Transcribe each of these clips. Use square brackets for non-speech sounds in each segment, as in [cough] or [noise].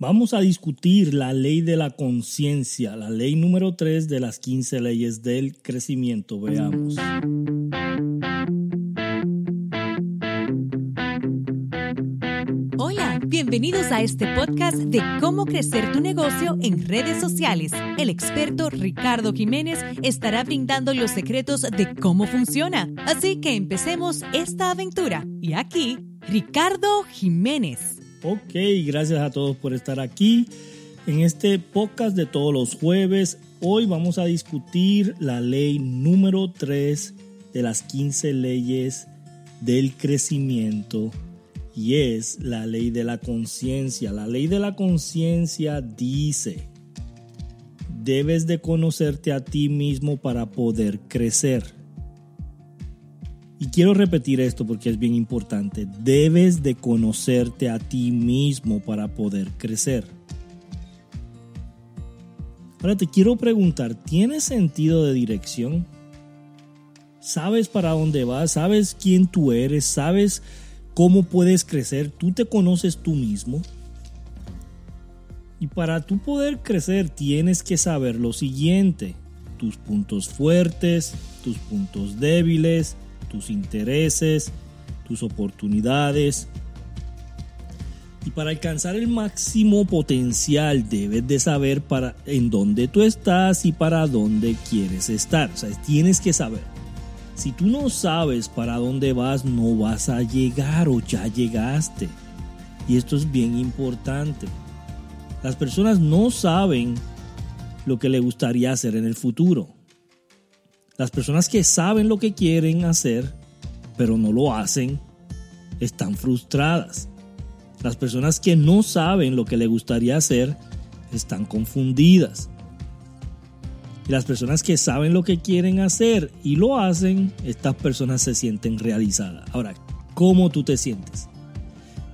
Vamos a discutir la ley de la conciencia, la ley número 3 de las 15 leyes del crecimiento. Veamos. Hola, bienvenidos a este podcast de cómo crecer tu negocio en redes sociales. El experto Ricardo Jiménez estará brindando los secretos de cómo funciona. Así que empecemos esta aventura. Y aquí, Ricardo Jiménez. Ok, gracias a todos por estar aquí en este podcast de todos los jueves. Hoy vamos a discutir la ley número 3 de las 15 leyes del crecimiento y es la ley de la conciencia. La ley de la conciencia dice, debes de conocerte a ti mismo para poder crecer. Y quiero repetir esto porque es bien importante. Debes de conocerte a ti mismo para poder crecer. Ahora te quiero preguntar, ¿tienes sentido de dirección? ¿Sabes para dónde vas? ¿Sabes quién tú eres? ¿Sabes cómo puedes crecer? ¿Tú te conoces tú mismo? Y para tú poder crecer tienes que saber lo siguiente, tus puntos fuertes, tus puntos débiles, tus intereses, tus oportunidades. Y para alcanzar el máximo potencial debes de saber para en dónde tú estás y para dónde quieres estar. O sea, tienes que saber. Si tú no sabes para dónde vas, no vas a llegar o ya llegaste. Y esto es bien importante. Las personas no saben lo que le gustaría hacer en el futuro. Las personas que saben lo que quieren hacer, pero no lo hacen, están frustradas. Las personas que no saben lo que le gustaría hacer, están confundidas. Y las personas que saben lo que quieren hacer y lo hacen, estas personas se sienten realizadas. Ahora, ¿cómo tú te sientes?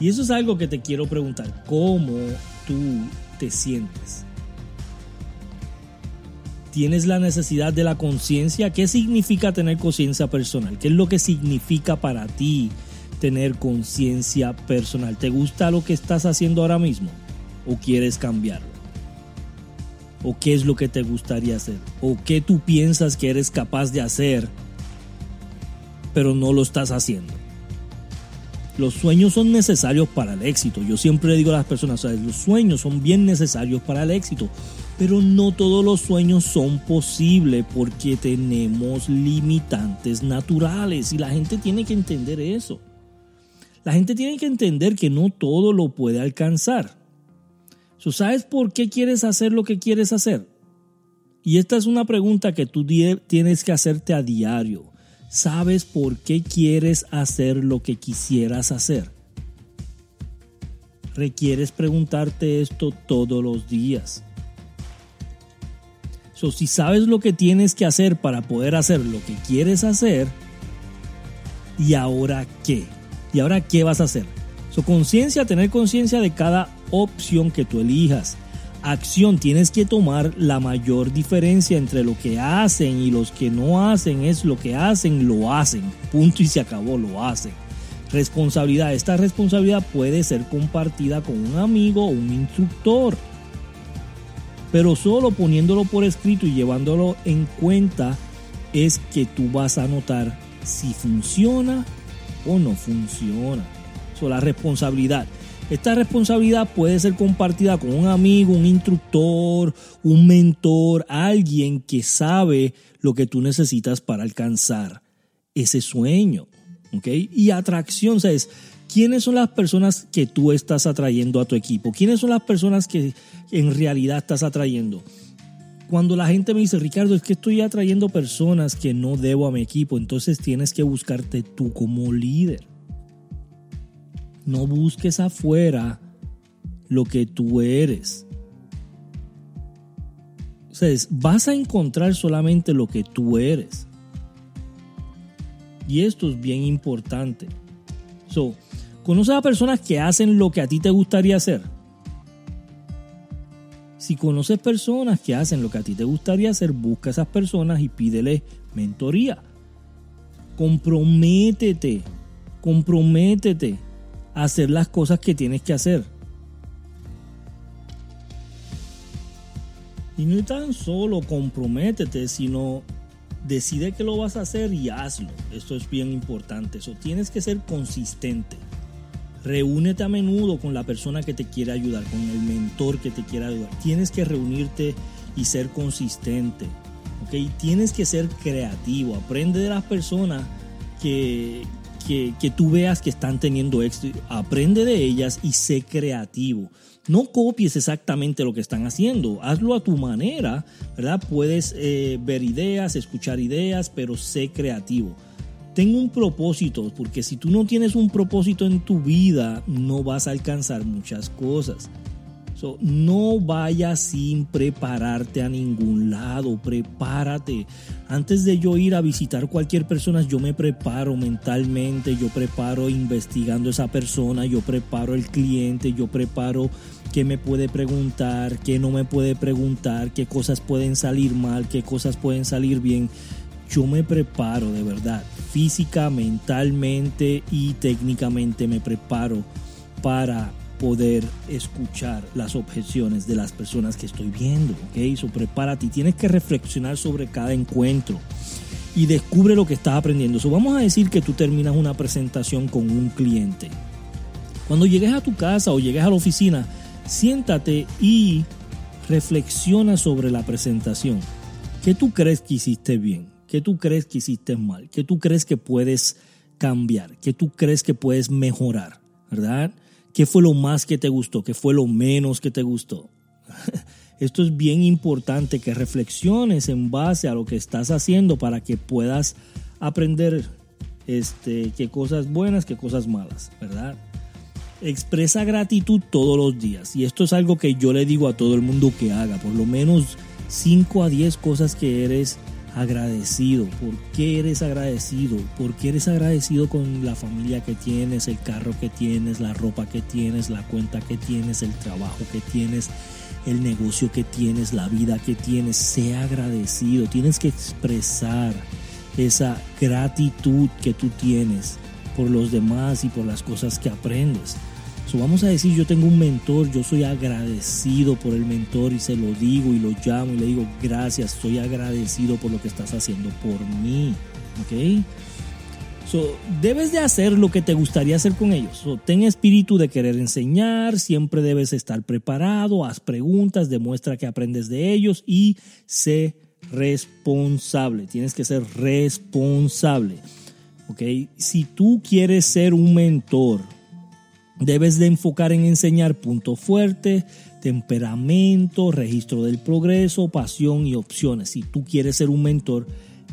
Y eso es algo que te quiero preguntar. ¿Cómo tú te sientes? Tienes la necesidad de la conciencia. ¿Qué significa tener conciencia personal? ¿Qué es lo que significa para ti tener conciencia personal? ¿Te gusta lo que estás haciendo ahora mismo? ¿O quieres cambiarlo? ¿O qué es lo que te gustaría hacer? ¿O qué tú piensas que eres capaz de hacer, pero no lo estás haciendo? Los sueños son necesarios para el éxito. Yo siempre digo a las personas, los sueños son bien necesarios para el éxito, pero no todos los sueños son posibles porque tenemos limitantes naturales y la gente tiene que entender eso. La gente tiene que entender que no todo lo puede alcanzar. ¿Sabes por qué quieres hacer lo que quieres hacer? Y esta es una pregunta que tú tienes que hacerte a diario sabes por qué quieres hacer lo que quisieras hacer. Requieres preguntarte esto todos los días. So, si sabes lo que tienes que hacer para poder hacer lo que quieres hacer, ¿y ahora qué? ¿Y ahora qué vas a hacer? Conciencia, tener conciencia de cada opción que tú elijas acción tienes que tomar la mayor diferencia entre lo que hacen y los que no hacen es lo que hacen, lo hacen. Punto y se acabó, lo hacen. Responsabilidad. Esta responsabilidad puede ser compartida con un amigo o un instructor. Pero solo poniéndolo por escrito y llevándolo en cuenta es que tú vas a notar si funciona o no funciona. So, la responsabilidad. Esta responsabilidad puede ser compartida con un amigo, un instructor, un mentor, alguien que sabe lo que tú necesitas para alcanzar ese sueño. Y atracción, ¿sabes? ¿Quiénes son las personas que tú estás atrayendo a tu equipo? ¿Quiénes son las personas que en realidad estás atrayendo? Cuando la gente me dice, Ricardo, es que estoy atrayendo personas que no debo a mi equipo, entonces tienes que buscarte tú como líder. No busques afuera lo que tú eres. O sea, vas a encontrar solamente lo que tú eres. Y esto es bien importante. So, ¿Conoces a personas que hacen lo que a ti te gustaría hacer? Si conoces personas que hacen lo que a ti te gustaría hacer, busca a esas personas y pídele mentoría. Comprométete, comprométete hacer las cosas que tienes que hacer. Y no tan solo comprométete, sino decide que lo vas a hacer y hazlo. Esto es bien importante. Eso tienes que ser consistente. Reúnete a menudo con la persona que te quiere ayudar, con el mentor que te quiere ayudar. Tienes que reunirte y ser consistente. ¿ok? Tienes que ser creativo. Aprende de las personas que, que, que tú veas que están teniendo éxito. Aprende de ellas y sé creativo. No copies exactamente lo que están haciendo, hazlo a tu manera, ¿verdad? Puedes eh, ver ideas, escuchar ideas, pero sé creativo. Ten un propósito, porque si tú no tienes un propósito en tu vida, no vas a alcanzar muchas cosas no vayas sin prepararte a ningún lado, prepárate. Antes de yo ir a visitar cualquier persona, yo me preparo mentalmente, yo preparo investigando esa persona, yo preparo el cliente, yo preparo qué me puede preguntar, qué no me puede preguntar, qué cosas pueden salir mal, qué cosas pueden salir bien. Yo me preparo de verdad, física, mentalmente y técnicamente me preparo para poder escuchar las objeciones de las personas que estoy viendo. ¿ok? So, prepárate y tienes que reflexionar sobre cada encuentro y descubre lo que estás aprendiendo. So, vamos a decir que tú terminas una presentación con un cliente. Cuando llegues a tu casa o llegues a la oficina, siéntate y reflexiona sobre la presentación. ¿Qué tú crees que hiciste bien? ¿Qué tú crees que hiciste mal? ¿Qué tú crees que puedes cambiar? ¿Qué tú crees que puedes mejorar? ¿Verdad? ¿Qué fue lo más que te gustó? ¿Qué fue lo menos que te gustó? [laughs] Esto es bien importante que reflexiones en base a lo que estás haciendo para que puedas aprender este, qué cosas buenas, qué cosas malas, ¿verdad? Expresa gratitud todos los días y esto es algo que yo le digo a todo el mundo que haga, por lo menos 5 a 10 cosas que eres agradecido. ¿Por qué eres agradecido? ¿Por qué eres agradecido con la familia que tienes, el carro que tienes, la ropa que tienes, la cuenta que tienes, el trabajo que tienes, el negocio que tienes, la vida que tienes? Sea agradecido. Tienes que expresar esa gratitud que tú tienes por los demás y por las cosas que aprendes vamos a decir, yo tengo un mentor, yo soy agradecido por el mentor y se lo digo y lo llamo y le digo, gracias, estoy agradecido por lo que estás haciendo por mí. ¿Ok? Debes de hacer lo que te gustaría hacer con ellos. ten espíritu de querer enseñar, siempre debes estar preparado, haz preguntas, demuestra que aprendes de ellos y sé responsable. Tienes que ser responsable. ¿ok? Si tú quieres ser un mentor, Debes de enfocar en enseñar punto fuerte, temperamento, registro del progreso, pasión y opciones. Si tú quieres ser un mentor,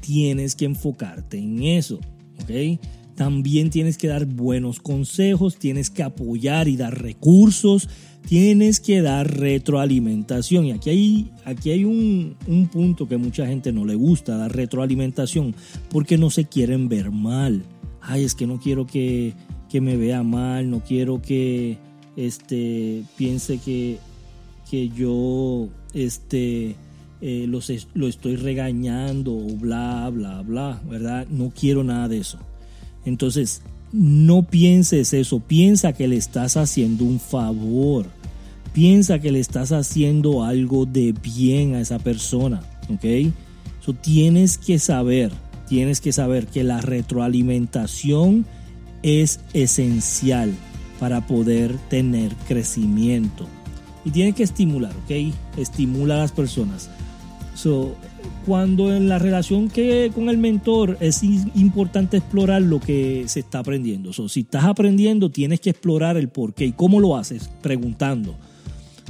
tienes que enfocarte en eso. ¿ok? También tienes que dar buenos consejos, tienes que apoyar y dar recursos, tienes que dar retroalimentación. Y aquí hay, aquí hay un, un punto que mucha gente no le gusta, dar retroalimentación, porque no se quieren ver mal. Ay, es que no quiero que que me vea mal, no quiero que este, piense que, que yo este, eh, lo estoy regañando bla, bla, bla, ¿verdad? No quiero nada de eso. Entonces, no pienses eso, piensa que le estás haciendo un favor, piensa que le estás haciendo algo de bien a esa persona, ¿ok? So, tienes que saber, tienes que saber que la retroalimentación es esencial para poder tener crecimiento. Y tiene que estimular, ¿ok? Estimula a las personas. So, cuando en la relación que con el mentor es importante explorar lo que se está aprendiendo. So, si estás aprendiendo, tienes que explorar el por qué y cómo lo haces, preguntando.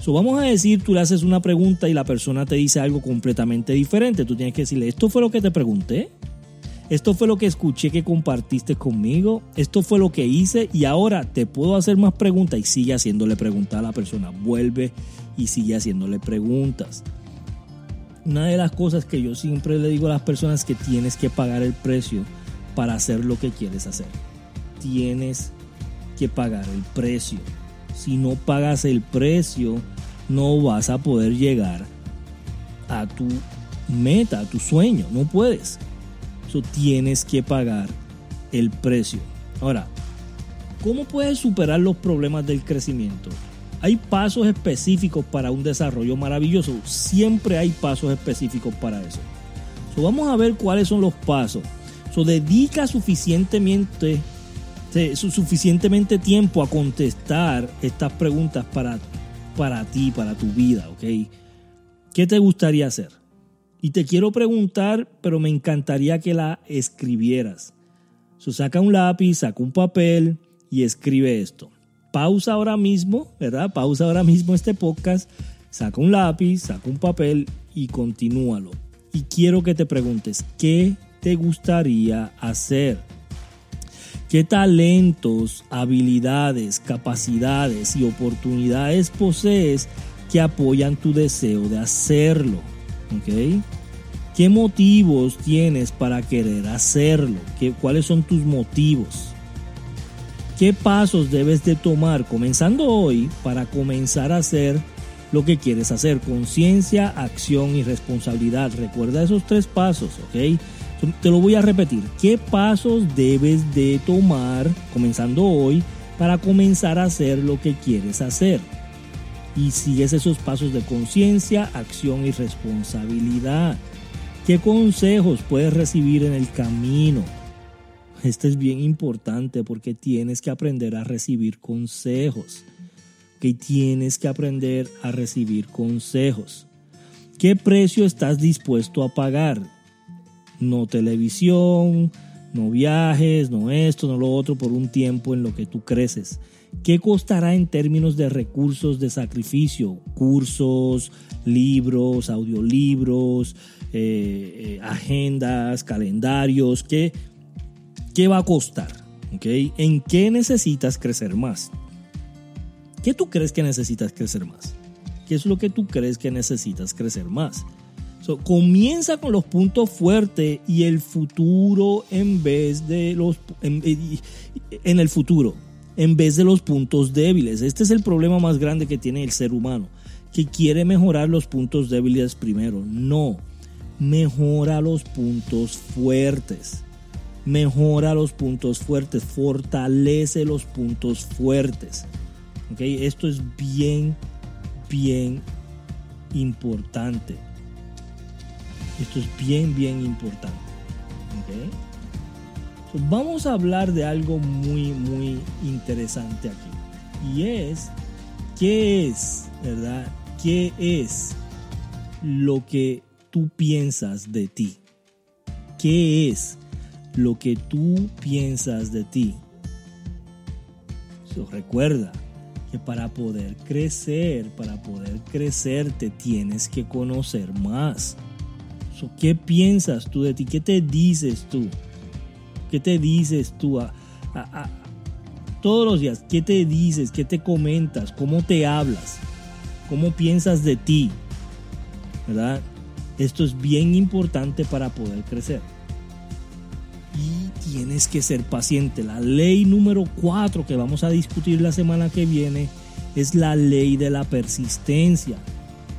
So, vamos a decir, tú le haces una pregunta y la persona te dice algo completamente diferente. Tú tienes que decirle, esto fue lo que te pregunté. Esto fue lo que escuché que compartiste conmigo. Esto fue lo que hice y ahora te puedo hacer más preguntas y sigue haciéndole preguntas a la persona. Vuelve y sigue haciéndole preguntas. Una de las cosas que yo siempre le digo a las personas es que tienes que pagar el precio para hacer lo que quieres hacer. Tienes que pagar el precio. Si no pagas el precio, no vas a poder llegar a tu meta, a tu sueño. No puedes tienes que pagar el precio. Ahora, ¿cómo puedes superar los problemas del crecimiento? Hay pasos específicos para un desarrollo maravilloso. Siempre hay pasos específicos para eso. vamos a ver cuáles son los pasos. So, dedica suficientemente, suficientemente tiempo a contestar estas preguntas para, para ti, para tu vida, ¿ok? ¿Qué te gustaría hacer? Y te quiero preguntar, pero me encantaría que la escribieras. So, saca un lápiz, saca un papel y escribe esto. Pausa ahora mismo, ¿verdad? Pausa ahora mismo este podcast, saca un lápiz, saca un papel y continúalo. Y quiero que te preguntes, ¿qué te gustaría hacer? ¿Qué talentos, habilidades, capacidades y oportunidades posees que apoyan tu deseo de hacerlo? ¿Ok? ¿Qué motivos tienes para querer hacerlo? ¿Qué, ¿Cuáles son tus motivos? ¿Qué pasos debes de tomar comenzando hoy para comenzar a hacer lo que quieres hacer? Conciencia, acción y responsabilidad. Recuerda esos tres pasos, ¿ok? Te lo voy a repetir. ¿Qué pasos debes de tomar comenzando hoy para comenzar a hacer lo que quieres hacer? Y sigues esos pasos de conciencia, acción y responsabilidad. ¿Qué consejos puedes recibir en el camino? Esto es bien importante porque tienes que aprender a recibir consejos. Que tienes que aprender a recibir consejos. ¿Qué precio estás dispuesto a pagar? No televisión, no viajes, no esto, no lo otro por un tiempo en lo que tú creces. ¿Qué costará en términos de recursos de sacrificio? Cursos, libros, audiolibros, eh, eh, agendas, calendarios, ¿qué, ¿qué va a costar? ¿Okay? ¿En qué necesitas crecer más? ¿Qué tú crees que necesitas crecer más? ¿Qué es lo que tú crees que necesitas crecer más? Comienza con los puntos fuertes y el futuro en vez de los en, en, el futuro en vez de los puntos débiles. Este es el problema más grande que tiene el ser humano, que quiere mejorar los puntos débiles primero. No, mejora los puntos fuertes. Mejora los puntos fuertes, fortalece los puntos fuertes. ¿Okay? Esto es bien, bien importante. Esto es bien, bien importante. vamos a hablar de algo muy, muy interesante aquí. Y es, ¿qué es, verdad? ¿Qué es lo que tú piensas de ti? ¿Qué es lo que tú piensas de ti? recuerda que para poder crecer, para poder crecer, te tienes que conocer más. ¿Qué piensas tú de ti? ¿Qué te dices tú? ¿Qué te dices tú todos los días? ¿Qué te dices? ¿Qué te comentas? ¿Cómo te hablas? ¿Cómo piensas de ti? ¿Verdad? Esto es bien importante para poder crecer. Y tienes que ser paciente. La ley número 4 que vamos a discutir la semana que viene es la ley de la persistencia.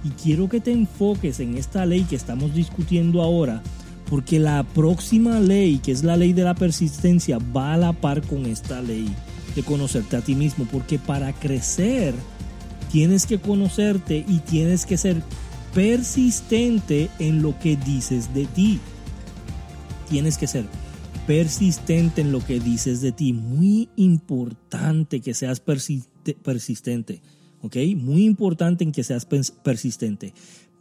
Y quiero que te enfoques en esta ley que estamos discutiendo ahora, porque la próxima ley, que es la ley de la persistencia, va a la par con esta ley de conocerte a ti mismo, porque para crecer tienes que conocerte y tienes que ser persistente en lo que dices de ti. Tienes que ser persistente en lo que dices de ti. Muy importante que seas persistente. ¿Ok? Muy importante en que seas persistente.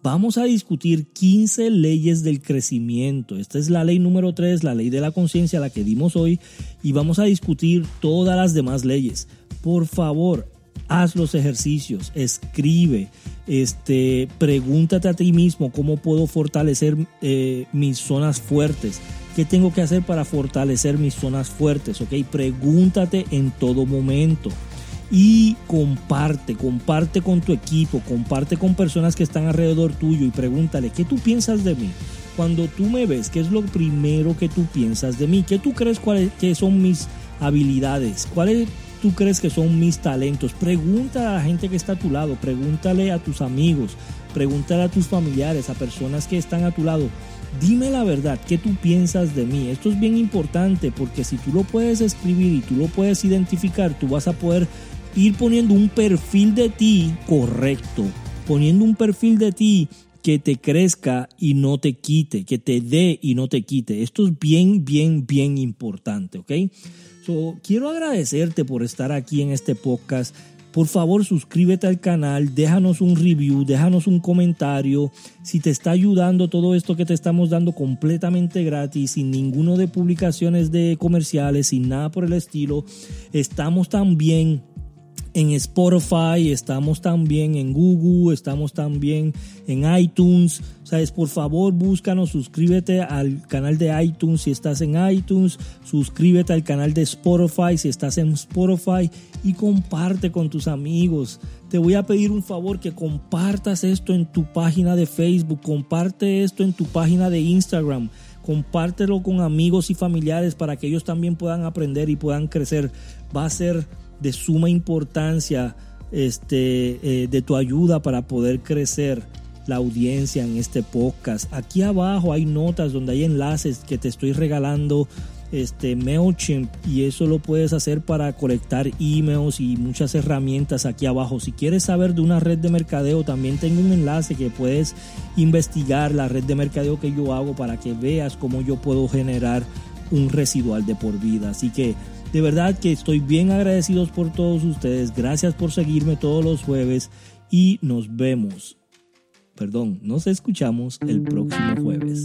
Vamos a discutir 15 leyes del crecimiento. Esta es la ley número 3, la ley de la conciencia, la que dimos hoy. Y vamos a discutir todas las demás leyes. Por favor, haz los ejercicios, escribe, este, pregúntate a ti mismo cómo puedo fortalecer eh, mis zonas fuertes. ¿Qué tengo que hacer para fortalecer mis zonas fuertes? ¿Ok? Pregúntate en todo momento. Y comparte, comparte con tu equipo, comparte con personas que están alrededor tuyo y pregúntale, ¿qué tú piensas de mí? Cuando tú me ves, ¿qué es lo primero que tú piensas de mí? ¿Qué tú crees cuáles que son mis habilidades? ¿Cuáles tú crees que son mis talentos? Pregunta a la gente que está a tu lado, pregúntale a tus amigos, pregúntale a tus familiares, a personas que están a tu lado. Dime la verdad, ¿qué tú piensas de mí? Esto es bien importante porque si tú lo puedes escribir y tú lo puedes identificar, tú vas a poder ir poniendo un perfil de ti correcto, poniendo un perfil de ti que te crezca y no te quite, que te dé y no te quite. Esto es bien, bien, bien importante, ¿ok? So, quiero agradecerte por estar aquí en este podcast. Por favor, suscríbete al canal, déjanos un review, déjanos un comentario. Si te está ayudando todo esto que te estamos dando completamente gratis, sin ninguno de publicaciones de comerciales, sin nada por el estilo, estamos también en Spotify, estamos también en Google, estamos también en iTunes. Sabes, por favor, búscanos, suscríbete al canal de iTunes si estás en iTunes, suscríbete al canal de Spotify si estás en Spotify y comparte con tus amigos. Te voy a pedir un favor que compartas esto en tu página de Facebook, comparte esto en tu página de Instagram compártelo con amigos y familiares para que ellos también puedan aprender y puedan crecer. Va a ser de suma importancia este, eh, de tu ayuda para poder crecer la audiencia en este podcast. Aquí abajo hay notas donde hay enlaces que te estoy regalando este MailChimp y eso lo puedes hacer para colectar emails y muchas herramientas aquí abajo. Si quieres saber de una red de mercadeo, también tengo un enlace que puedes investigar la red de mercadeo que yo hago para que veas cómo yo puedo generar un residual de por vida. Así que de verdad que estoy bien agradecidos por todos ustedes. Gracias por seguirme todos los jueves y nos vemos. Perdón, nos escuchamos el próximo jueves.